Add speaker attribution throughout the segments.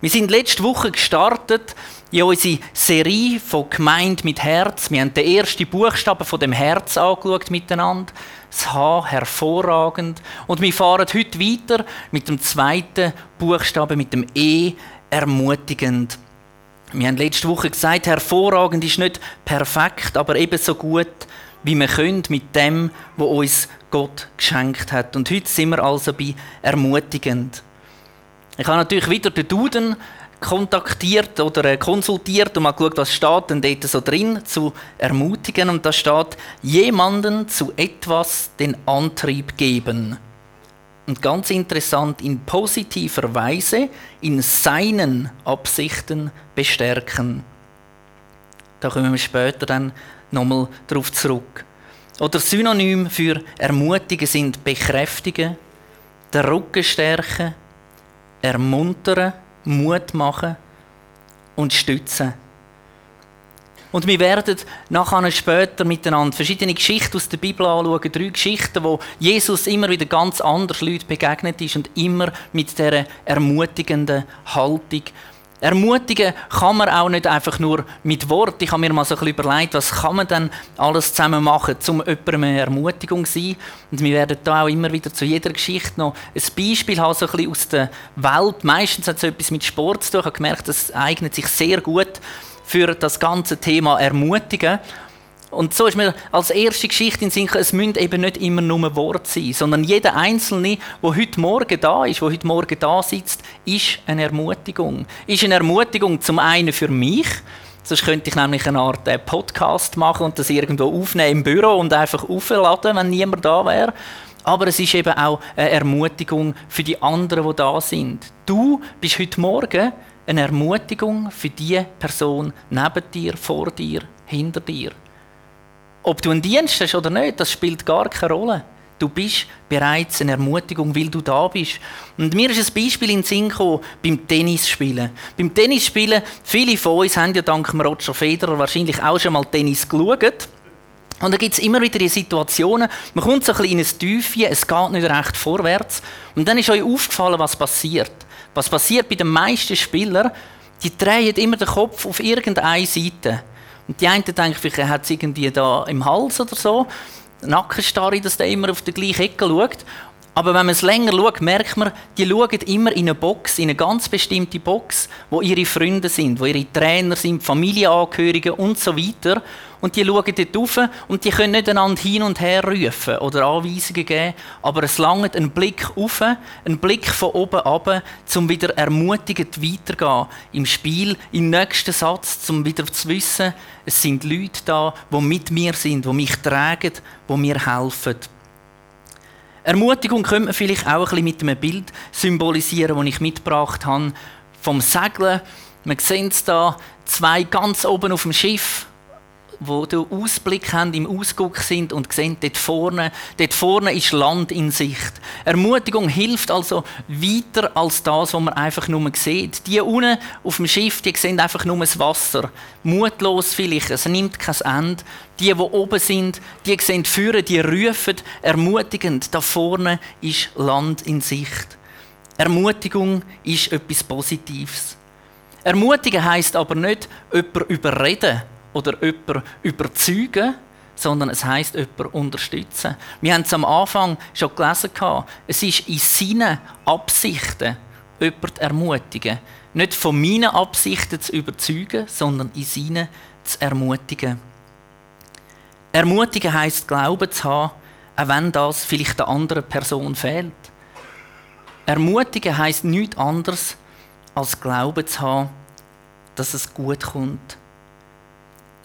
Speaker 1: Wir sind letzte Woche gestartet in unsere Serie von Gemeinde mit Herz. Wir haben den ersten Buchstaben von dem Herz angeschaut miteinander. Das H hervorragend. Und wir fahren heute weiter mit dem zweiten Buchstaben, mit dem E ermutigend. Wir haben letzte Woche gesagt, hervorragend ist nicht perfekt, aber ebenso gut, wie wir können mit dem, was uns Gott geschenkt hat. Und heute sind wir also bei ermutigend. Ich habe natürlich wieder den Duden kontaktiert oder äh, konsultiert und mal geschaut, was steht denn dort so drin zu ermutigen. Und da steht, jemanden zu etwas den Antrieb geben. Und ganz interessant, in positiver Weise in seinen Absichten bestärken. Da kommen wir später dann nochmal darauf zurück. Oder Synonym für ermutigen sind bekräftigen, den Rücken stärken, ermuntern, Mut machen und stützen. Und wir werden nachher später miteinander verschiedene Geschichten aus der Bibel anschauen. Drei Geschichten, wo Jesus immer wieder ganz anders Leuten begegnet ist und immer mit dieser ermutigenden Haltung Ermutigen kann man auch nicht einfach nur mit Wort. Ich habe mir mal so ein überlegt, was kann man denn alles zusammen machen, um jemandem eine Ermutigung zu sein. Und wir werden da auch immer wieder zu jeder Geschichte noch ein Beispiel haben, so ein bisschen aus der Welt. Meistens hat es etwas mit Sport zu tun. Ich habe gemerkt, das eignet sich sehr gut für das ganze Thema Ermutigen. Und so ist mir als erste Geschichte in Sinn, es müssen eben nicht immer nur Worte sein, sondern jeder Einzelne, der heute Morgen da ist, der heute Morgen da sitzt, ist eine Ermutigung. Ist eine Ermutigung zum einen für mich, sonst könnte ich nämlich eine Art äh, Podcast machen und das irgendwo aufnehmen im Büro und einfach aufladen, wenn niemand da wäre. Aber es ist eben auch eine Ermutigung für die anderen, die da sind. Du bist heute Morgen eine Ermutigung für die Person neben dir, vor dir, hinter dir. Ob du einen Dienst hast oder nicht, das spielt gar keine Rolle. Du bist bereits eine Ermutigung, weil du da bist. Und mir ist ein Beispiel in den Sinn gekommen, beim Tennisspielen. Beim Tennisspielen, viele von uns haben ja dank Roger Federer wahrscheinlich auch schon mal Tennis geschaut. Und da gibt es immer wieder die Situationen, man kommt so ein bisschen in ein Tiefchen, es geht nicht recht vorwärts. Und dann ist euch aufgefallen, was passiert. Was passiert bei den meisten Spielern? Die drehen immer den Kopf auf irgendeine Seite. Und die einen denken, vielleicht hat es irgendwie da im Hals oder so. Nackenstarre, dass der immer auf die gleiche Ecke schaut. Aber wenn man es länger schaut, merkt man, die schauen immer in eine Box, in eine ganz bestimmte Box, wo ihre Freunde sind, wo ihre Trainer sind, Familienangehörige und so weiter. Und die schauen dort rauf und die können nicht einander hin und her rufen oder Anweisungen geben, aber es langt ein Blick auf, ein Blick von oben ab, um wieder ermutigend weiterzugehen im Spiel, im nächsten Satz, um wieder zu wissen, es sind Leute da, die mit mir sind, die mich tragen, die mir helfen. Ermutigung könnte man vielleicht auch ein bisschen mit einem Bild symbolisieren, das ich mitgebracht habe, vom Segeln. Man sieht es da, zwei ganz oben auf dem Schiff wo den Ausblick haben, im Ausguck sind und sehen, dort vorne, dort vorne ist Land in Sicht. Ermutigung hilft also weiter als das, was man einfach nur sieht. Die unten auf dem Schiff, die sehen einfach nur das Wasser. Mutlos vielleicht, es nimmt kein Ende. Die, die oben sind, die sehen führen, die rufen ermutigend, da vorne ist Land in Sicht. Ermutigung ist etwas Positives. Ermutigen heißt aber nicht jemanden überreden oder jemanden überzeugen, sondern es heißt jemanden unterstützen. Wir haben es am Anfang schon gelesen. Es ist in seinen Absichten, jemanden ermutigen. Nicht von meinen Absichten zu überzeugen, sondern in seinen zu ermutigen. Ermutigen heißt Glauben zu haben, auch wenn das vielleicht der anderen Person fehlt. Ermutigen heißt nichts anderes, als Glauben zu haben, dass es gut kommt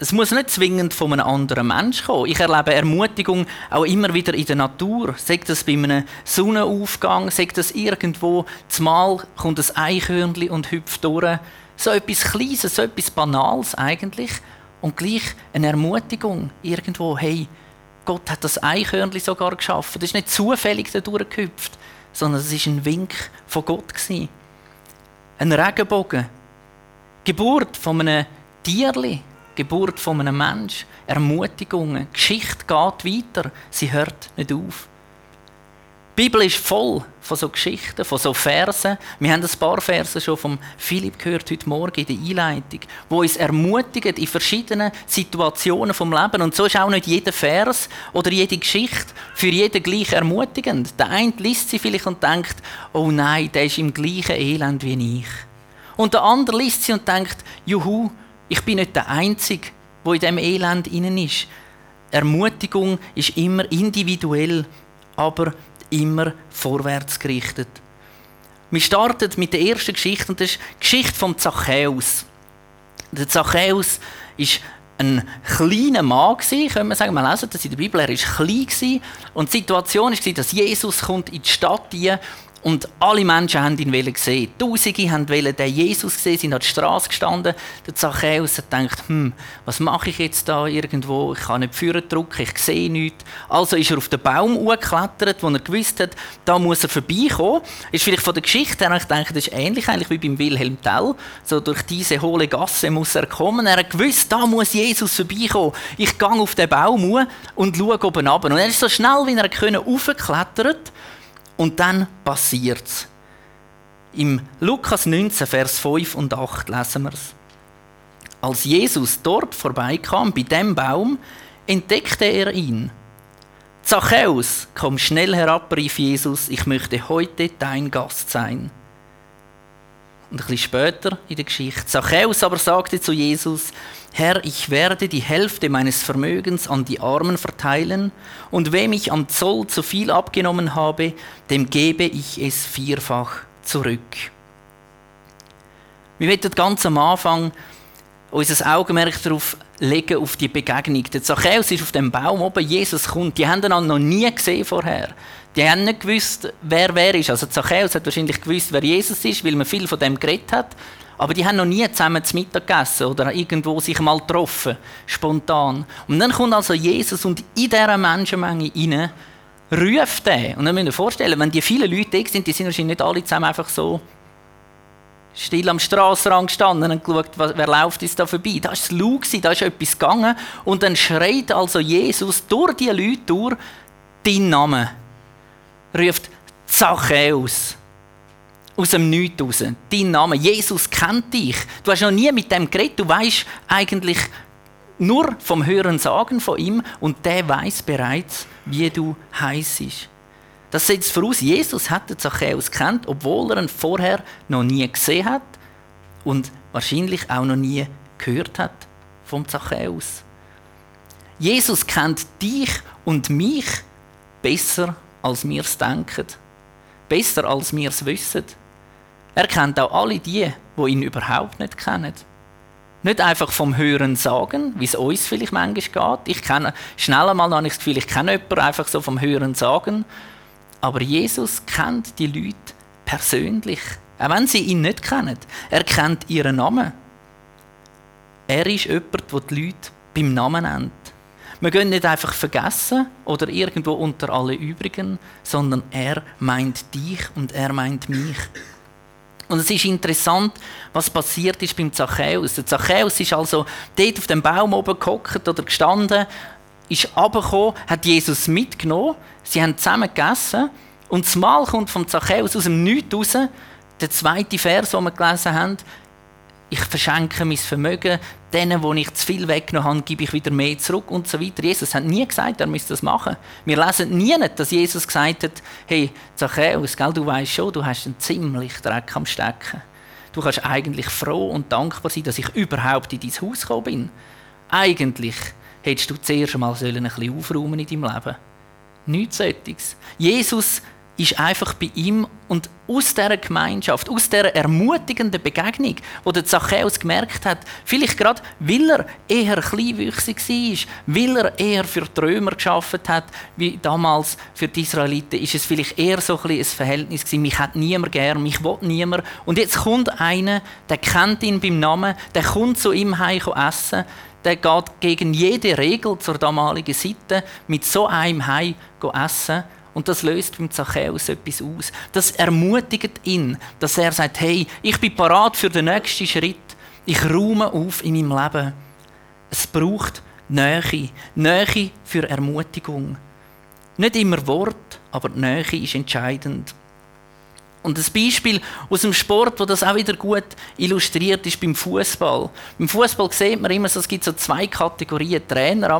Speaker 1: es muss nicht zwingend von einem anderen Menschen kommen. Ich erlebe Ermutigung auch immer wieder in der Natur. Sagt das bei einem Sonnenaufgang, sagt das irgendwo, zumal kommt ein Eichhörnchen und hüpft durch. So etwas Kleines, so etwas Banales eigentlich. Und gleich eine Ermutigung irgendwo, hey, Gott hat das Eichhörnchen sogar geschaffen. Das ist nicht zufällig da durchgehüpft, sondern es war ein Wink von Gott. Ein Regenbogen. Geburt von einem Tierli Geburt von einem Menschen, Ermutigungen, Geschichte geht weiter, sie hört nicht auf. Die Bibel ist voll von so Geschichten, von so Versen. Wir haben ein paar Verse schon vom Philipp gehört heute Morgen in der Einleitung, wo uns ermutigen in verschiedenen Situationen vom Leben. Und so ist auch nicht jeder Vers oder jede Geschichte für jeden gleich ermutigend. Der eine liest sie vielleicht und denkt, oh nein, der ist im gleichen Elend wie ich. Und der andere liest sie und denkt, juhu, ich bin nicht der Einzige, der in diesem Elend innen ist. Ermutigung ist immer individuell, aber immer vorwärts gerichtet. Wir starten mit der ersten Geschichte und das ist die Geschichte von Zachäus. Der Zachäus ist ein kleiner Mann gewesen, können wir sagen, wir lesen das in der Bibel, er war klein und die Situation war, dass Jesus kommt in die Stadt kommt und alle Menschen haben ihn gesehen. Tausende haben den Jesus gesehen, sind an der Straße gestanden. Der Zachäus hat gedacht, hm, was mache ich jetzt da irgendwo? Ich kann nicht führen drücken, ich sehe nichts. Also ist er auf den Baum geklettert, wo er gewusst hat, da muss er vorbeikommen. Ist vielleicht von der Geschichte her, ich denke, das ist ähnlich eigentlich wie beim Wilhelm Tell. So durch diese hohle Gasse muss er kommen. Er hat gewusst, da muss Jesus vorbeikommen. Ich gehe auf den Baum und schaue oben runter. Und er ist so schnell, wie er aufgeklettert und dann passiert es. Im Lukas 19, Vers 5 und 8 lesen wir es. Als Jesus dort vorbeikam, bei dem Baum, entdeckte er ihn. Zachäus, komm schnell herab, rief Jesus, ich möchte heute dein Gast sein. Und ein bisschen später in der Geschichte. Zachäus aber sagte zu Jesus, Herr, ich werde die Hälfte meines Vermögens an die Armen verteilen, und wem ich am Zoll zu viel abgenommen habe, dem gebe ich es vierfach zurück. Wir werden ganz am Anfang unser Augenmerk darauf legen, auf die Begegnung. Der Zachäus ist auf dem Baum oben, Jesus kommt. Die haben ihn noch nie gesehen vorher. Die haben nicht gewusst, wer wer ist. Also Zachäus hat wahrscheinlich gewusst, wer Jesus ist, weil man viel von dem geredet hat. Aber die haben noch nie zusammen zu Mittag gegessen oder irgendwo sich mal getroffen, spontan. Und dann kommt also Jesus und in dieser Menschenmenge rein, ruft er. Und dann müsst ihr euch vorstellen, wenn die vielen Leute da sind, die sind wahrscheinlich nicht alle zusammen einfach so still am Strassenrand gestanden und geschaut, wer läuft jetzt da vorbei. Da war es laut, da ist etwas gegangen. Und dann schreit also Jesus durch die Leute durch deinen Namen. Ruft Zachäus. Aus dem Nichts raus. Dein Name. Jesus kennt dich. Du hast noch nie mit dem geredet. Du weißt eigentlich nur vom Hören sagen von ihm und der weiß bereits, wie du heißt. Das setzt voraus, Jesus hat den Zachäus kennt, obwohl er ihn vorher noch nie gesehen hat und wahrscheinlich auch noch nie gehört hat vom Zachäus. Jesus kennt dich und mich besser, als wir es denken. Besser, als wir es wissen. Er kennt auch alle die, die ihn überhaupt nicht kennen. Nicht einfach vom Hören sagen, wie es uns vielleicht manchmal geht. Ich kenne, schnell einmal habe ich das Gefühl, ich kenne jemanden einfach so vom Hören sagen. Aber Jesus kennt die Leute persönlich. Auch wenn sie ihn nicht kennen. Er kennt ihren Namen. Er ist jemand, der die Leute beim Namen nennt. Wir gehen nicht einfach vergessen oder irgendwo unter alle übrigen, sondern er meint dich und er meint mich. Und es ist interessant, was passiert ist beim Zachäus. Der Zachäus ist also dort auf dem Baum oben gehockt oder gestanden, ist runtergekommen, hat Jesus mitgenommen, sie haben zusammen gegessen und das Mal kommt vom Zachäus aus dem Nichts raus, der zweite Vers, den wir gelesen haben, ich verschenke mein Vermögen, denen, wo ich zu viel weggenommen habe, gebe ich wieder mehr zurück und so weiter. Jesus hat nie gesagt, er müsste das machen. Wir lesen nie nicht, dass Jesus gesagt hat, hey, Zachäus, gell, du weißt schon, du hast einen ziemlich Dreck am Stecken. Du kannst eigentlich froh und dankbar sein, dass ich überhaupt in dein Haus gekommen bin. Eigentlich hättest du zuerst einmal ein bisschen aufräumen in deinem Leben. Nichts solches. Jesus ist einfach bei ihm und aus dieser Gemeinschaft, aus dieser ermutigenden Begegnung, wo der Zachäus gemerkt hat, vielleicht gerade, weil er eher kleinwüchsig war, weil er eher für die Römer geschafft hat, wie damals für die Israeliten, ist es vielleicht eher so ein, ein Verhältnis gewesen, mich hat niemand gern, mich will niemand. Und jetzt kommt einer, der kennt ihn beim Namen, der kommt zu ihm heim essen, der geht gegen jede Regel zur damaligen Seite mit so einem heim essen und das löst beim Zachäus etwas aus. Das ermutigt ihn, dass er sagt, hey, ich bin parat für den nächsten Schritt. Ich ruhe auf in meinem Leben. Es braucht Nähe. Nähe für Ermutigung. Nicht immer Wort, aber die Nähe ist entscheidend. Und das Beispiel aus dem Sport, wo das auch wieder gut illustriert ist beim Fußball. Beim Fußball sieht man immer, es gibt so zwei Kategorien Trainer.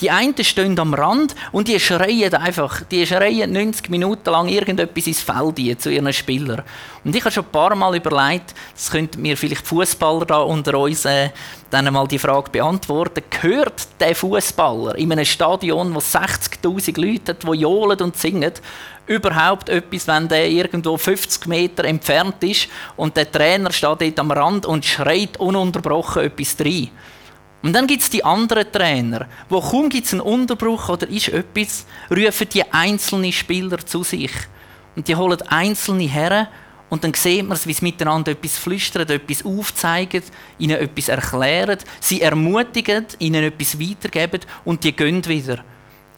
Speaker 1: Die einen stehen am Rand und die schreien einfach, die schreien 90 Minuten lang irgendetwas ins Feld zu ihren Spielern. Und ich habe schon ein paar Mal überlegt, das könnten mir vielleicht Fußballer da unter uns äh, dann mal die Frage beantworten. Gehört der Fußballer in einem Stadion, wo 60.000 Leute hat, die johlen und singen, überhaupt etwas, wenn der irgendwo 50 Meter entfernt ist und der Trainer steht dort am Rand und schreit ununterbrochen etwas rein. Und dann gibt es die anderen Trainer, wo kaum gibt es einen Unterbruch oder ist etwas, rufen die einzelnen Spieler zu sich. Und die holen einzelne her und dann sieht man, wie sie miteinander etwas flüstern, etwas aufzeigen, ihnen etwas erklären, sie ermutigen, ihnen etwas weitergeben und die gehen wieder.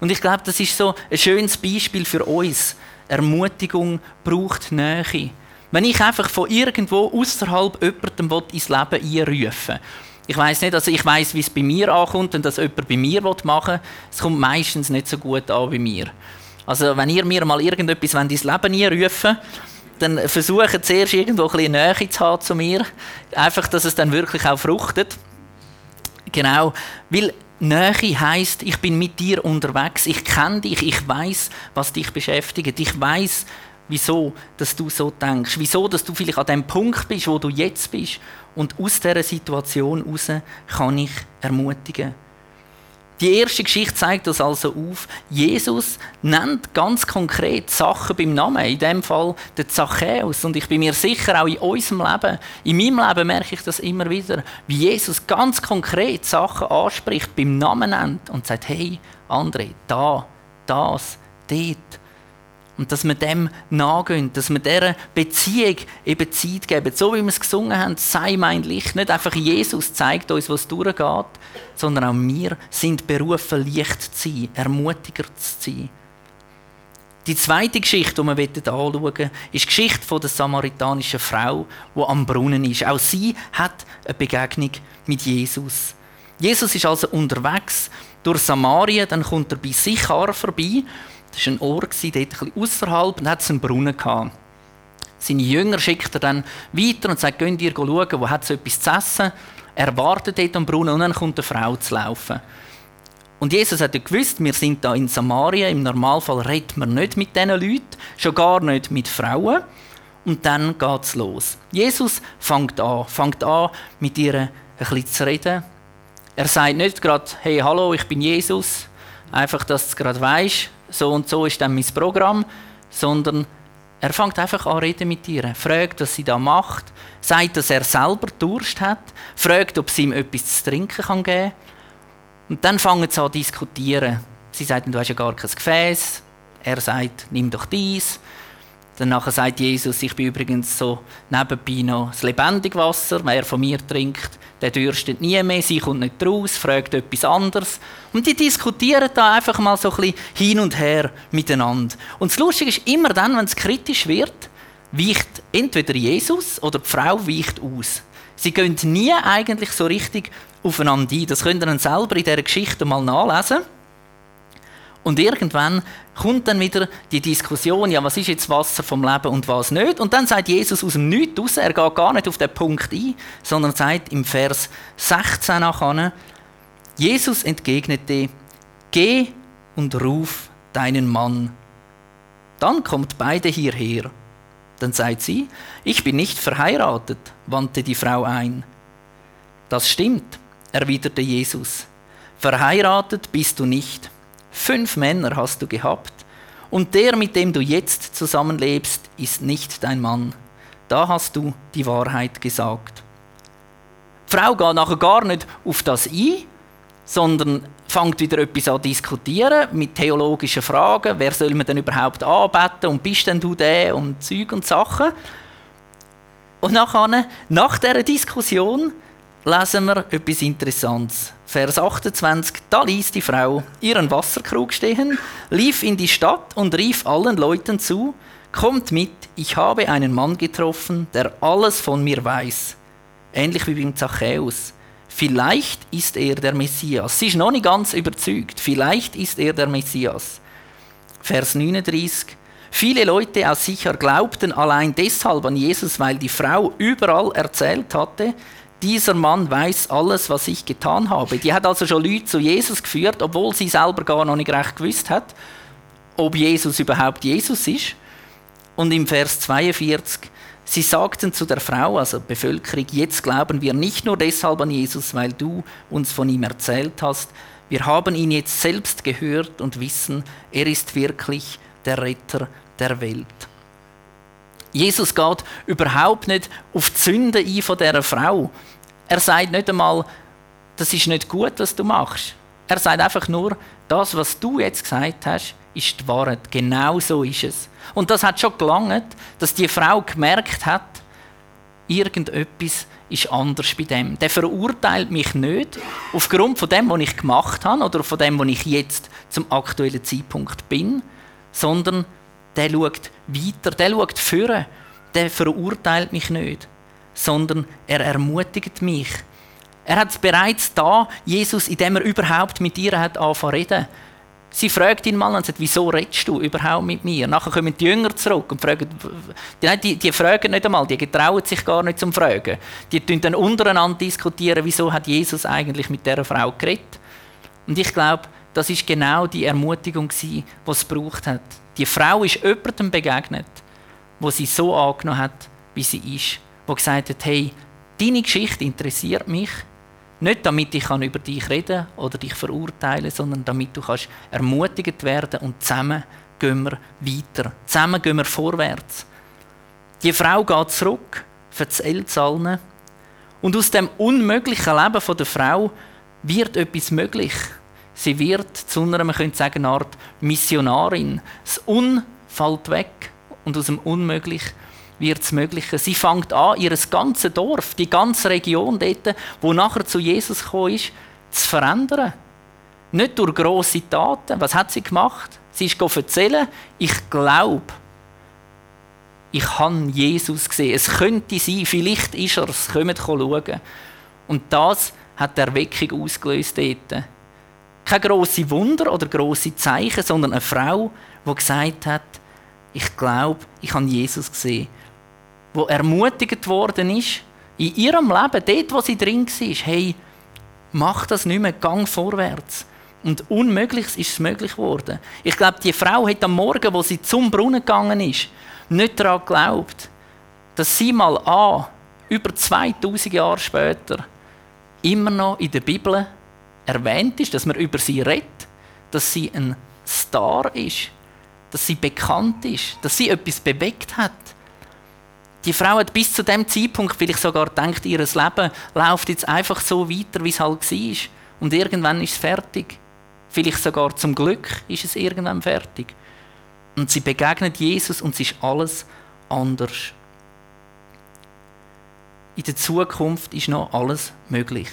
Speaker 1: Und ich glaube, das ist so ein schönes Beispiel für uns. Ermutigung braucht Nähe. Wenn ich einfach von irgendwo außerhalb jemandem ins Leben einrufen ich weiß nicht, also ich weiß, wie es bei mir ankommt und dass jemand bei mir machen will. Es kommt meistens nicht so gut an bei mir. Also wenn ihr mir mal irgendetwas ins Leben einrufen dann versucht zuerst irgendwo ein Nähe zu haben zu mir. Einfach, dass es dann wirklich auch fruchtet. Genau, weil Nähe heißt, ich bin mit dir unterwegs, ich kenne dich, ich weiß, was dich beschäftigt, ich weiß, wieso, dass du so denkst, wieso, dass du vielleicht an dem Punkt bist, wo du jetzt bist, und aus dieser Situation heraus kann ich ermutigen. Die erste Geschichte zeigt uns also auf, Jesus nennt ganz konkret Sachen beim Namen, in dem Fall den Zachäus. Und ich bin mir sicher, auch in unserem Leben, in meinem Leben merke ich das immer wieder, wie Jesus ganz konkret Sachen anspricht, beim Namen nennt und sagt, hey, André, da, das, dort. Und dass wir dem nachgehen, dass wir dieser Beziehung eben Zeit geben. So wie wir es gesungen haben, sei mein Licht. Nicht einfach Jesus zeigt uns, was durchgeht, sondern auch wir sind berufen, Licht zu sein, Ermutiger zu sein. Die zweite Geschichte, die wir anschauen wollen, ist die Geschichte der samaritanischen Frau, die am Brunnen ist. Auch sie hat eine Begegnung mit Jesus. Jesus ist also unterwegs durch Samarien, dann kommt er bei Sichar vorbei das war ein Ort, dort ein bisschen außerhalb, und hat einen Brunnen. Gehabt. Seine Jünger schickt er dann weiter und sagt, geht ihr schauen, wo hat es etwas zu essen. Er wartet dort am Brunnen und dann kommt eine Frau zu laufen. Und Jesus hat ja gewusst, wir sind da in Samaria, im Normalfall redet man nicht mit diesen Leuten, schon gar nicht mit Frauen. Und dann geht es los. Jesus fängt an, fängt an, mit ihr ein bisschen zu reden. Er sagt nicht gerade, hey, hallo, ich bin Jesus. Einfach, dass du es gerade weißt, so und so ist dann mein Programm, sondern er fängt einfach an reden mit ihr, fragt, was sie da macht, sagt, dass er selber Durst hat, fragt, ob sie ihm etwas zu trinken kann geben Und dann fangen sie an zu diskutieren. Sie sagt, du hast ja gar kein Gefäß. Er sagt, nimm doch dies. Danach sagt Jesus, ich bin übrigens so nebenbei noch das lebendige Wasser. Wer von mir trinkt, der dürstet nie mehr, sie kommt nicht raus, fragt etwas anderes. Und die diskutieren da einfach mal so ein bisschen hin und her miteinander. Und das Lustige ist, immer dann, wenn es kritisch wird, weicht entweder Jesus oder die Frau weicht aus. Sie gehen nie eigentlich so richtig aufeinander ein. Das könnt ihr dann selber in dieser Geschichte mal nachlesen. Und irgendwann kommt dann wieder die Diskussion, ja, was ist jetzt Wasser vom Leben und was nicht. Und dann sagt Jesus aus dem Nichts raus, er geht gar nicht auf den Punkt ein, sondern sagt im Vers 16 nachher, Jesus entgegnete, geh und ruf deinen Mann. Dann kommt beide hierher. Dann sagt sie, ich bin nicht verheiratet, wandte die Frau ein. Das stimmt, erwiderte Jesus. Verheiratet bist du nicht. Fünf Männer hast du gehabt, und der, mit dem du jetzt zusammenlebst, ist nicht dein Mann. Da hast du die Wahrheit gesagt. Die Frau geht nachher gar nicht auf das ein, sondern fängt wieder etwas an diskutieren mit theologischen Fragen. Wer soll man denn überhaupt anbeten und bist denn du der und Zeug und Sachen. Und nachher, nach dieser Diskussion lesen wir etwas Interessantes. Vers 28, da ließ die Frau ihren Wasserkrug stehen, lief in die Stadt und rief allen Leuten zu, Kommt mit, ich habe einen Mann getroffen, der alles von mir weiß. Ähnlich wie beim Zachäus. Vielleicht ist er der Messias. Sie ist noch nicht ganz überzeugt. Vielleicht ist er der Messias. Vers 39. Viele Leute aus Sicher glaubten allein deshalb an Jesus, weil die Frau überall erzählt hatte, dieser Mann weiß alles, was ich getan habe. Die hat also schon Leute zu Jesus geführt, obwohl sie selber gar noch nicht recht gewusst hat, ob Jesus überhaupt Jesus ist. Und im Vers 42, sie sagten zu der Frau, also Bevölkerung, jetzt glauben wir nicht nur deshalb an Jesus, weil du uns von ihm erzählt hast, wir haben ihn jetzt selbst gehört und wissen, er ist wirklich der Retter der Welt. Jesus geht überhaupt nicht auf die Sünde ein von dieser Frau. Er sagt nicht einmal, das ist nicht gut, was du machst. Er sagt einfach nur, das, was du jetzt gesagt hast, ist die Wahrheit. Genau so ist es. Und das hat schon gelangt, dass die Frau gemerkt hat, irgendetwas ist anders bei dem. Der verurteilt mich nicht aufgrund von dem, was ich gemacht habe oder von dem, was ich jetzt zum aktuellen Zeitpunkt bin, sondern der schaut weiter, der schaut führen, der verurteilt mich nicht, sondern er ermutigt mich. Er hat es bereits da, Jesus, indem er überhaupt mit ihr hat angefangen reden. Sie fragt ihn mal und sagt, wieso redest du überhaupt mit mir? Nachher kommen die Jünger zurück und fragen, die, die, die fragen nicht einmal, die getrauen sich gar nicht zum Fragen. Die diskutieren dann untereinander diskutieren, wieso hat Jesus eigentlich mit dieser Frau geredet. Und ich glaube, das ist genau die Ermutigung, die es gebraucht hat. Die Frau ist jemandem begegnet, wo sie so angenommen hat, wie sie ist. Wo gesagt hat, hey, deine Geschichte interessiert mich. Nicht damit ich über dich reden oder dich verurteilen, sondern damit du kannst ermutigt werden und zusammen gehen wir weiter. Zusammen gehen wir vorwärts. Die Frau geht zurück, erzählt es allen. Und aus dem unmöglichen Leben der Frau wird etwas möglich. Sie wird zu einer, man könnte sagen, eine Art Missionarin. Das Un fällt weg und aus dem Unmöglich wird es Mögliche. Sie fängt an, ihr ganzes Dorf, die ganze Region dort, wo nachher zu Jesus gekommen ist, zu verändern. Nicht durch grosse Taten. Was hat sie gemacht? Sie ist erzählen, ich glaube, ich habe Jesus gesehen. Es könnte sein, vielleicht ist er es, kommt schauen. Und das hat die Erweckung ausgelöst dort. Kein grosse Wunder oder grosse Zeichen, sondern eine Frau, die gesagt hat, ich glaube, ich habe Jesus gesehen. Wo ermutigt worden ist, in ihrem Leben, dort, wo sie drin war, hey, mach das nicht mehr, gang vorwärts. Und Unmögliches ist es möglich geworden. Ich glaube, die Frau hat am Morgen, wo sie zum Brunnen gegangen ist, nicht daran geglaubt, dass sie mal an, über 2000 Jahre später, immer noch in der Bibel erwähnt ist, dass man über sie redet, dass sie ein Star ist, dass sie bekannt ist, dass sie etwas bewegt hat. Die Frau hat bis zu dem Zeitpunkt vielleicht sogar gedacht, ihr Leben läuft jetzt einfach so weiter, wie es halt war. Und irgendwann ist es fertig. Vielleicht sogar zum Glück ist es irgendwann fertig. Und sie begegnet Jesus und es ist alles anders. In der Zukunft ist noch alles möglich.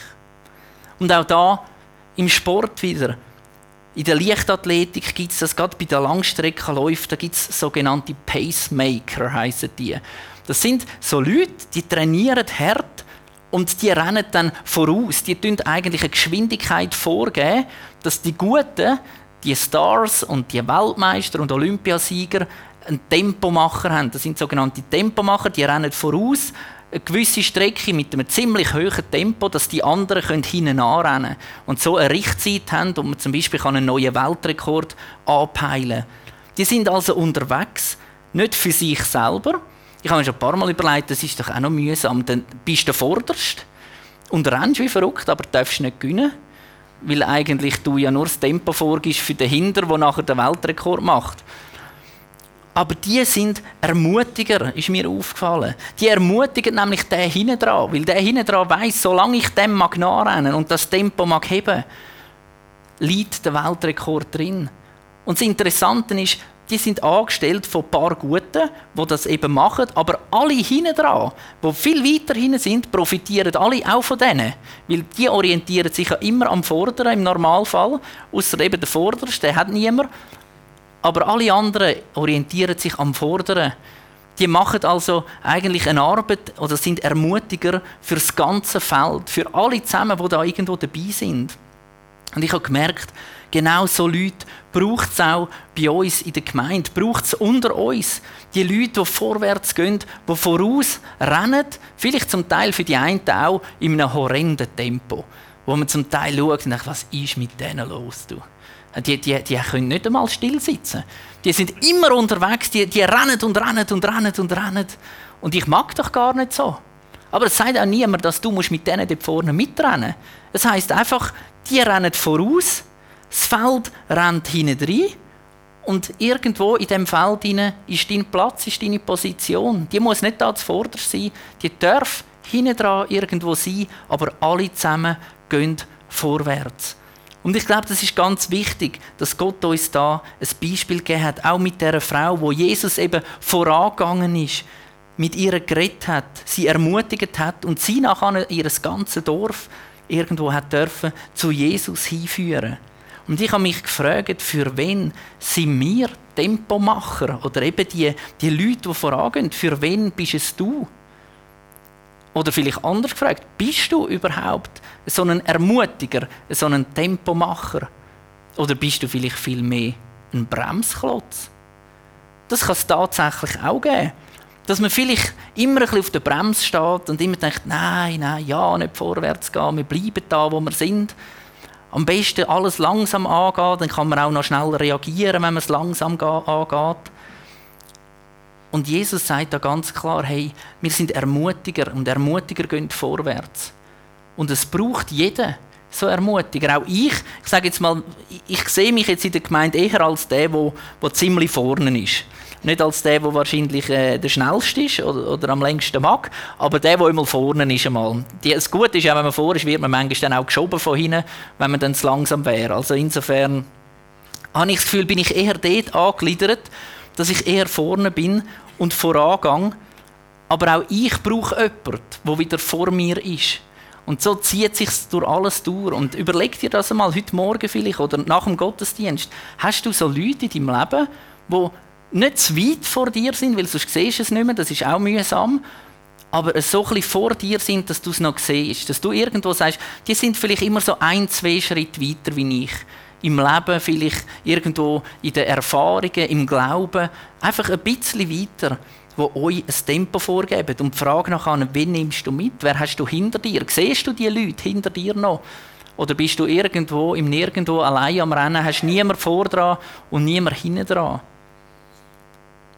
Speaker 1: Und auch da im Sport wieder. In der Leichtathletik gibt es das, gerade bei den Langstreckenläufen, da gibt es sogenannte Pacemaker, heissen die. Das sind so Leute, die trainieren hart und die rennen dann voraus. Die tun eigentlich eine Geschwindigkeit vorgeben, dass die Guten, die Stars und die Weltmeister und Olympiasieger einen Tempomacher haben. Das sind sogenannte Tempomacher, die rennen voraus eine gewisse Strecke mit einem ziemlich hohen Tempo, dass die anderen hinten anrennen können und so eine Richtzeit haben, um man zum Beispiel einen neuen Weltrekord anpeilen kann. Die sind also unterwegs, nicht für sich selber. Ich habe mir schon ein paar Mal überlegt, das ist doch auch noch mühsam. Dann bist du vorderst und rennst wie verrückt, aber darfst nicht gewinnen, weil eigentlich du ja nur das Tempo vorgibst für den Hinter, der nachher den Weltrekord macht. Aber die sind Ermutiger, ist mir aufgefallen. Die ermutigen nämlich den hinten dran, weil der hinten dran weiss, solange ich dem mag nachrennen und das Tempo mag heben, liegt der Weltrekord drin. Und das Interessante ist, die sind angestellt von ein paar Guten, die das eben machen, aber alle hinten dran, die viel weiter hinten sind, profitieren alle auch von denen. Weil die orientieren sich ja immer am Vorderen im Normalfall, außer eben der Vorderste, der hat niemand. Aber alle anderen orientieren sich am Vorderen. Die machen also eigentlich eine Arbeit oder sind Ermutiger für das ganze Feld, für alle zusammen, die da irgendwo dabei sind. Und ich habe gemerkt, genau so Leute braucht es auch bei uns in der Gemeinde, braucht es unter uns. Die Leute, die vorwärts gehen, die voraus rennen, vielleicht zum Teil für die einen auch in einem horrenden Tempo, wo man zum Teil schaut was ist mit denen los? Du? Die, die, die können nicht einmal still sitzen. Die sind immer unterwegs, die, die rennen und rennen und rennen und rennen. Und ich mag doch gar nicht so. Aber es sagt auch niemand, dass du mit denen dort vorne mitrennen musst. Es heisst einfach, die rennen voraus, das Feld rennt hinten rein und irgendwo in diesem Feld ist dein Platz, ist deine Position. Die muss nicht da zuvorderst sein, die darf hinten dran irgendwo sein, aber alle zusammen gehen vorwärts. Und ich glaube, das ist ganz wichtig, dass Gott uns da ein Beispiel gegeben hat, auch mit der Frau, wo Jesus eben vorangegangen ist, mit ihr geredet hat, sie ermutigt hat und sie nachher ihr ganzes Dorf irgendwo hat dürfen zu Jesus hinführen. Und ich habe mich gefragt, für wen sind wir Tempomacher oder eben die, die Leute, die vorangehen, für wen bist es du? Oder vielleicht anders gefragt, bist du überhaupt so ein Ermutiger, so ein Tempomacher? Oder bist du vielleicht viel mehr ein Bremsklotz? Das kann es tatsächlich auch geben. Dass man vielleicht immer ein bisschen auf der Bremse steht und immer denkt, nein, nein, ja, nicht vorwärts gehen, wir bleiben da, wo wir sind. Am besten alles langsam angehen, dann kann man auch noch schneller reagieren, wenn man es langsam angeht. Und Jesus sagt da ganz klar, hey, wir sind Ermutiger und Ermutiger gehen vorwärts. Und es braucht jeden so Ermutiger. Auch ich, ich sage jetzt mal, ich sehe mich jetzt in der Gemeinde eher als der, der, ziemlich vorne ist. Nicht als der, der wahrscheinlich äh, der schnellste ist oder, oder, am längsten mag, aber der, der immer vorne ist. Einmal. Das Gute ist, ja, wenn man vor ist, wird man manchmal dann auch geschoben von hinten, wenn man dann zu langsam wäre. Also insofern habe ich das Gefühl, bin ich eher dort angegliedert, dass ich eher vorne bin und vorangehe. Aber auch ich brauche jemanden, der wieder vor mir ist. Und so zieht sich durch alles durch. Und überleg dir das einmal heute Morgen vielleicht oder nach dem Gottesdienst. Hast du so Leute in deinem Leben, die nicht zu weit vor dir sind, weil sonst siehst du es nicht mehr, das ist auch mühsam, aber so ein bisschen vor dir sind, dass du es noch siehst. Dass du irgendwo sagst, die sind vielleicht immer so ein, zwei Schritte weiter wie ich im Leben, vielleicht irgendwo in den Erfahrungen, im Glauben, einfach ein bisschen weiter, wo euch ein Tempo vorgeben. Und die Frage nachher, wen nimmst du mit? Wer hast du hinter dir? Siehst du die Leute hinter dir noch? Oder bist du irgendwo im Nirgendwo allein am Rennen, hast niemand vor dran und niemand hinten dran?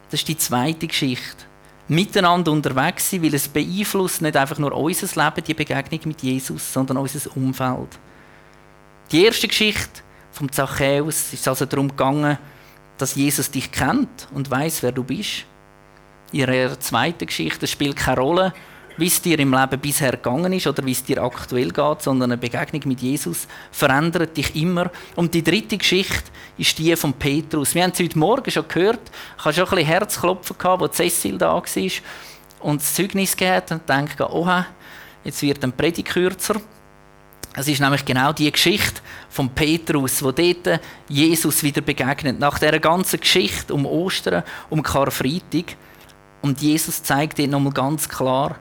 Speaker 1: Das ist die zweite Geschichte. Miteinander unterwegs sein, weil es beeinflusst nicht einfach nur unser Leben, die Begegnung mit Jesus, sondern unser Umfeld. Die erste Geschichte vom Zachäus ist also darum gegangen, dass Jesus dich kennt und weiß, wer du bist. In ihrer zweiten Geschichte spielt keine Rolle, wie es dir im Leben bisher gegangen ist oder wie es dir aktuell geht, sondern eine Begegnung mit Jesus verändert dich immer. Und die dritte Geschichte ist die von Petrus. Wir haben es heute Morgen schon gehört. Ich hatte schon ein bisschen Herzklopfen, gehabt, als Cecil da war und das Zeugnis gegeben und dachte, oha, jetzt wird ein Predigt kürzer. Es ist nämlich genau die Geschichte von Petrus, wo dort Jesus wieder begegnet. Nach der ganzen Geschichte um Ostern, um Karfreitag. Und Jesus zeigt dir nochmal ganz klar,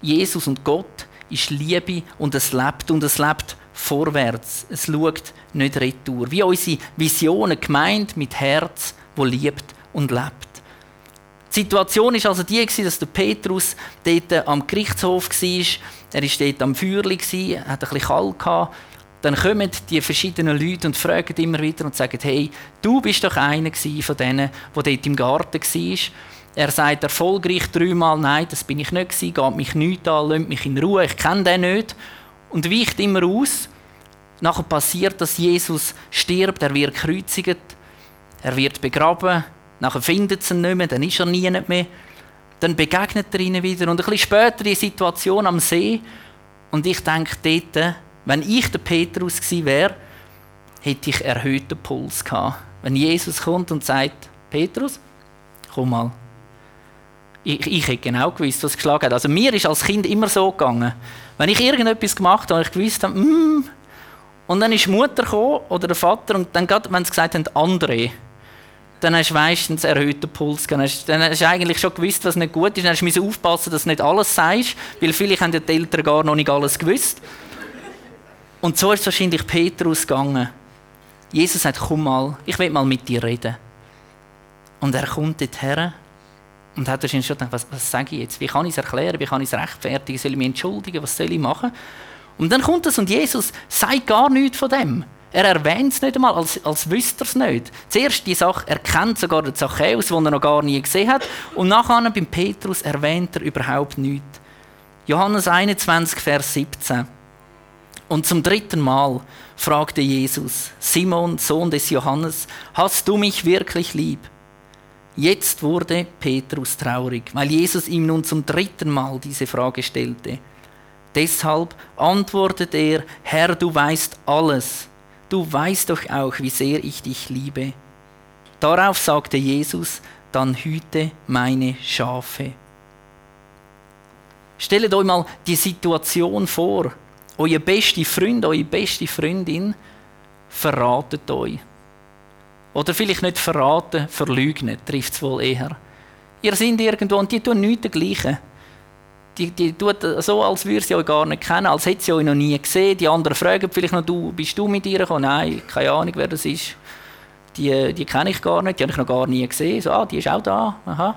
Speaker 1: Jesus und Gott ist Liebe und es lebt und es lebt vorwärts. Es schaut nicht retour. Wie unsere Visionen gemeint mit Herz, wo liebt und lebt. Die Situation war also die, dass der Petrus dort am Gerichtshof war. Er war dort am Feuerli, hat ein bisschen kalt. Dann kommen die verschiedenen Leute und fragen immer wieder und sagen, hey, du bist doch einer von denen, der dort im Garten war. Er sagt erfolgreich dreimal, nein, das bin ich nicht geht mich nichts an, lässt mich in Ruhe, ich kenne den nicht. Und weicht immer aus. Nachher passiert, dass Jesus stirbt, er wird gekreuzigt, er wird begraben, Nachher findet sie ihn nicht mehr, dann ist er nie mehr. Dann begegnet er ihnen wieder. Und ein bisschen später die Situation am See. Und ich denke dort, wenn ich der Petrus gewesen wäre, hätte ich erhöhten Puls gehabt. Wenn Jesus kommt und sagt, Petrus, komm mal. Ich, ich hätte genau gewusst, was geschlagen hat. Also mir ist als Kind immer so gegangen. Wenn ich irgendetwas gemacht habe, ich gewusst habe, mm, und dann ist die Mutter gekommen, oder der Vater und dann gerade, wenn sie gesagt haben, André, dann hast du meistens erhöhten Puls. Dann hast, dann hast du eigentlich schon gewusst, was nicht gut ist. Dann musst du aufpassen, dass du nicht alles sagst, weil vielleicht haben die Eltern gar noch nicht alles gewusst. Und so ist es wahrscheinlich Petrus gegangen. Jesus sagt, komm mal, ich will mal mit dir reden. Und er kommt dorthin und hat wahrscheinlich schon gedacht, was, was sage ich jetzt? Wie kann ich es erklären? Wie kann ich es rechtfertigen? Soll ich mich entschuldigen? Was soll ich machen? Und dann kommt es und Jesus sagt gar nichts von dem. Er erwähnt es nicht einmal, als, als wüsste er es nicht. Zuerst die Sache, er kennt sogar den Zachäus, den er noch gar nie gesehen hat. Und nachher beim Petrus erwähnt er überhaupt nichts. Johannes 21, Vers 17. Und zum dritten Mal fragte Jesus, Simon, Sohn des Johannes, hast du mich wirklich lieb? Jetzt wurde Petrus traurig, weil Jesus ihm nun zum dritten Mal diese Frage stellte. Deshalb antwortete er, Herr, du weißt alles. Du weißt doch auch, wie sehr ich dich liebe. Darauf sagte Jesus, dann hüte meine Schafe. Stellt euch mal die Situation vor. Euer bester Freund, eure beste Freundin verratet euch. Oder vielleicht nicht verraten, verleugnen, trifft es wohl eher. Ihr seid irgendwo und die tun nichts dergleichen. Die, die tut so, als würde sie euch gar nicht kennen, als hätte sie euch noch nie gesehen. Die anderen fragen vielleicht noch, du, bist du mit ihr gekommen? Nein, keine Ahnung, wer das ist. Die, die kenne ich gar nicht, die habe ich noch gar nie gesehen. So, ah, die ist auch da. Aha.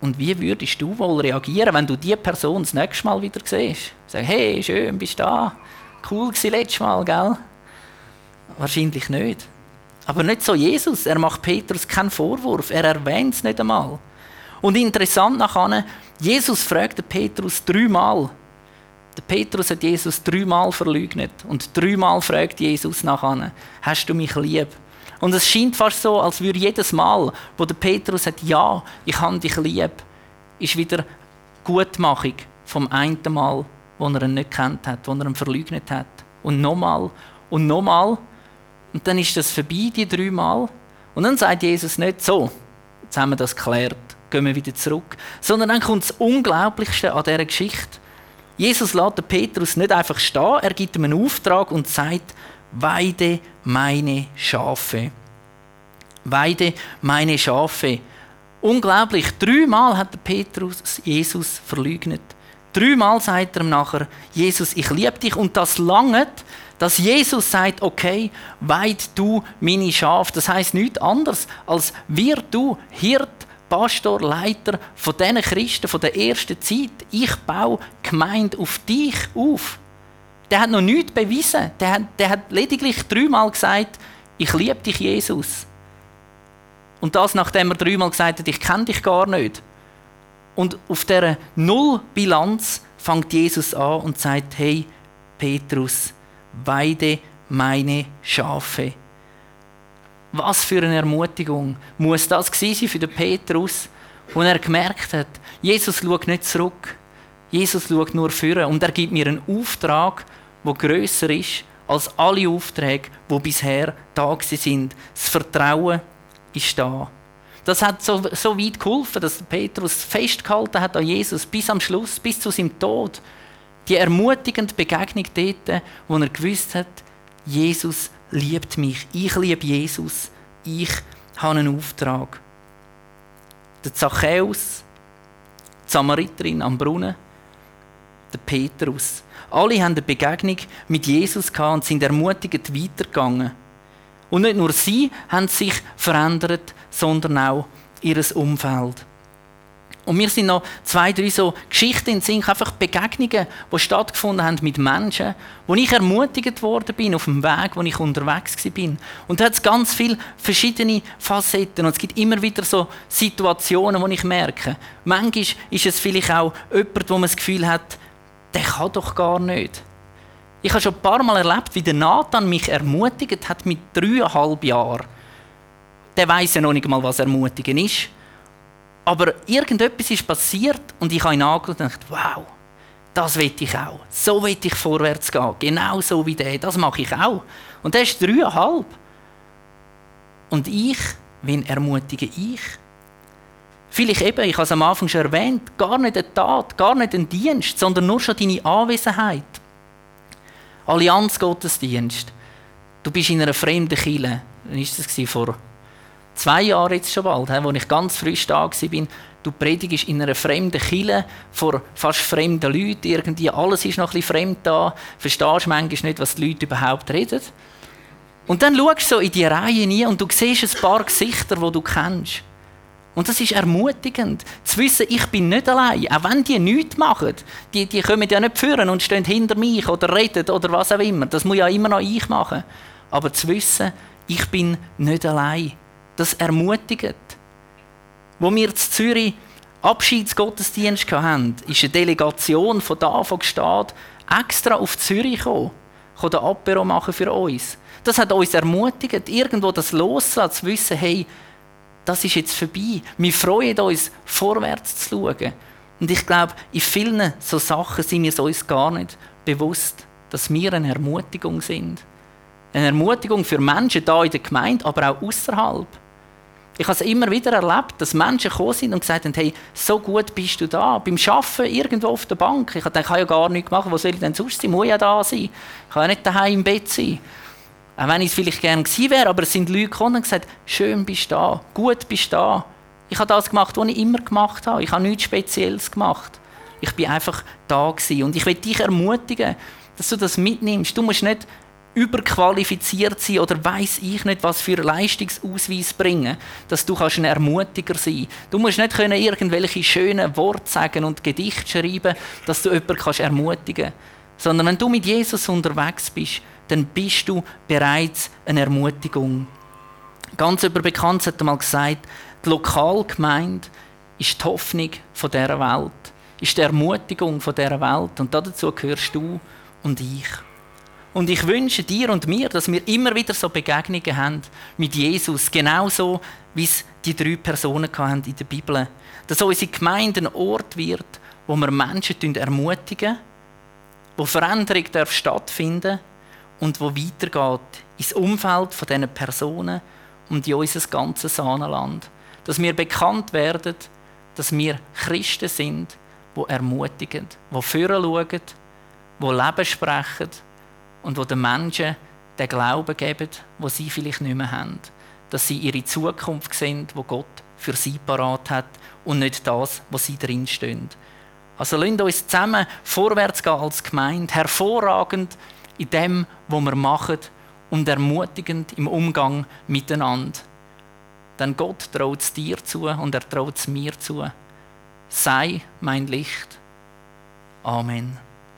Speaker 1: Und wie würdest du wohl reagieren, wenn du diese Person das nächste Mal wieder siehst? Sag, hey, schön, bist du da. Cool war letztes Mal, gell? Wahrscheinlich nicht. Aber nicht so Jesus. Er macht Petrus keinen Vorwurf. Er erwähnt es nicht einmal. Und interessant nachher, Jesus fragte Petrus dreimal. Der Petrus hat Jesus dreimal verleugnet. Und dreimal fragt Jesus nachher, hast du mich lieb? Und es scheint fast so, als würde jedes Mal, wo der Petrus sagt, ja, ich habe dich lieb, ist wieder Gutmachung vom einen Mal, wo er ihn nicht kennt hat, wo er ihn verleugnet hat. Und nochmal und nochmal. Und dann ist das vorbei, die dreimal. Und dann sagt Jesus nicht so, jetzt haben wir das geklärt gehen wir wieder zurück. Sondern dann kommt das Unglaublichste an dieser Geschichte. Jesus lässt Petrus nicht einfach stehen, er gibt ihm einen Auftrag und sagt, weide meine Schafe. Weide meine Schafe. Unglaublich, dreimal hat der Petrus Jesus verleugnet. Dreimal sagt er ihm nachher, Jesus, ich liebe dich und das langet, dass Jesus sagt, okay, weid du meine Schafe. Das heißt nichts anderes als wir du Hirt Pastor, Leiter von diesen Christen von der ersten Zeit. Ich baue Gemeinde auf dich auf. Der hat noch nichts bewiesen. Der hat, der hat lediglich dreimal gesagt, ich liebe dich, Jesus. Und das, nachdem er dreimal gesagt hat, ich kenne dich gar nicht. Und auf dieser Nullbilanz fängt Jesus an und sagt, hey, Petrus, weide meine Schafe. Was für eine Ermutigung muss das sein für den Petrus, wo er gemerkt hat, Jesus schaut nicht zurück, Jesus schaut nur führen und er gibt mir einen Auftrag, der grösser ist als alle Aufträge, die bisher da sind. Das Vertrauen ist da. Das hat so, so weit geholfen, dass Petrus festgehalten hat an Jesus bis am Schluss, bis zu seinem Tod. Die ermutigende Begegnung dort, wo er gewusst hat, Jesus liebt mich. Ich liebe Jesus. Ich habe einen Auftrag. Der Zachäus, die Samariterin am Brunnen, der Petrus. Alle haben eine Begegnung mit Jesus und sind ermutigend weitergegangen. Und nicht nur sie haben sich verändert, sondern auch ihr Umfeld. Und mir sind noch zwei, drei so Geschichten in Sinn, einfach Begegnungen, die stattgefunden haben mit Menschen, wo ich ermutigt worden bin auf dem Weg, wo ich unterwegs bin. Und da hat es ganz viele verschiedene Facetten und es gibt immer wieder so Situationen, wo ich merke, manchmal ist es vielleicht auch jemand, wo man das Gefühl hat, der kann doch gar nicht. Ich habe schon ein paar Mal erlebt, wie der Nathan mich ermutigt hat mit dreieinhalb Jahren. Der weiß ja noch nicht mal, was Ermutigen ist. Aber irgendetwas ist passiert und ich habe ihn angeschaut und gedacht, wow, das will ich auch. So will ich vorwärts gehen. Genau so wie der. Das mache ich auch. Und der ist dreieinhalb. Und ich, wen ermutige ich? Vielleicht eben, ich habe es am Anfang schon erwähnt, gar nicht eine Tat, gar nicht ein Dienst, sondern nur schon deine Anwesenheit. Allianz Gottesdienst. Du bist in einer fremden Kille. Wann war das? Vor zwei Jahre jetzt schon bald, als ich ganz frisch da war, du predigst in einer fremden Kille vor fast fremden Leuten, irgendwie alles ist noch ein bisschen fremd da, verstehst manchmal nicht, was die Leute überhaupt reden. Und dann schaust du so in die Reihe rein und du siehst ein paar Gesichter, die du kennst. Und das ist ermutigend, zu wissen, ich bin nicht allein. Auch wenn die nichts machen. Die, die kommen ja nicht führen und stehen hinter mich oder reden oder was auch immer. Das muss ja immer noch ich machen. Aber zu wissen, ich bin nicht allein. Das ermutigt. Wo wir in Zürich Abschiedsgottesdienst hatten, ist eine Delegation von da, von Gstaad, extra auf Zürich gekommen, den Apero machen für uns. Das hat uns ermutigt, irgendwo das loszulassen, zu wissen, hey, das ist jetzt vorbei. Wir freuen uns, vorwärts zu schauen. Und ich glaube, in vielen so Sachen sind wir uns gar nicht bewusst, dass wir eine Ermutigung sind. Eine Ermutigung für Menschen da in der Gemeinde, aber auch außerhalb. Ich habe es immer wieder erlebt, dass Menschen gekommen sind und gesagt haben, hey, so gut bist du da. Beim Arbeiten irgendwo auf der Bank. Ich habe gedacht, ich kann ja gar nichts machen. Wo soll ich denn sonst sein? Ich muss ja da sein. Ich kann ja nicht daheim im Bett sein. Auch wenn ich es vielleicht gerne gewesen wäre, aber es sind Leute gekommen und gesagt, schön bist du da, gut bist du da. Ich habe das gemacht, was ich immer gemacht habe. Ich habe nichts Spezielles gemacht. Ich bin einfach da gewesen. Und ich will dich ermutigen, dass du das mitnimmst. Du musst nicht überqualifiziert sein oder weiß ich nicht, was für Leistungsausweis bringen, dass du kannst ein Ermutiger sein. Du musst nicht können irgendwelche schönen Worte sagen und Gedichte schreiben, dass du jemanden kannst ermutigen, sondern wenn du mit Jesus unterwegs bist, dann bist du bereits eine Ermutigung. Ganz überbekannt hat einmal gesagt, die Lokalgemeinde ist die Hoffnung dieser Welt, ist die Ermutigung dieser Welt und dazu gehörst du und ich. Und ich wünsche dir und mir, dass wir immer wieder so Begegnungen haben mit Jesus, genauso wie es die drei Personen hatten in der Bibel. Dass unsere Gemeinde ein Ort wird, wo wir Menschen ermutigen, wo Veränderung stattfinden darf und wo weitergeht ins Umfeld von diesen Personen und in unser ganzes Sahnenland. Dass wir bekannt werden, dass wir Christen sind, die ermutigen, die führen schauen, die Leben sprechen und die den Menschen den Glauben geben, wo sie vielleicht nicht mehr haben. Dass sie ihre Zukunft sind, wo Gott für sie parat hat und nicht das, wo sie drinstehen. Also lasst uns zusammen vorwärts gehen als Gemeinde, hervorragend in dem, was wir machen und ermutigend im Umgang miteinander. Denn Gott traut es dir zu und er traut es mir zu. Sei mein Licht. Amen.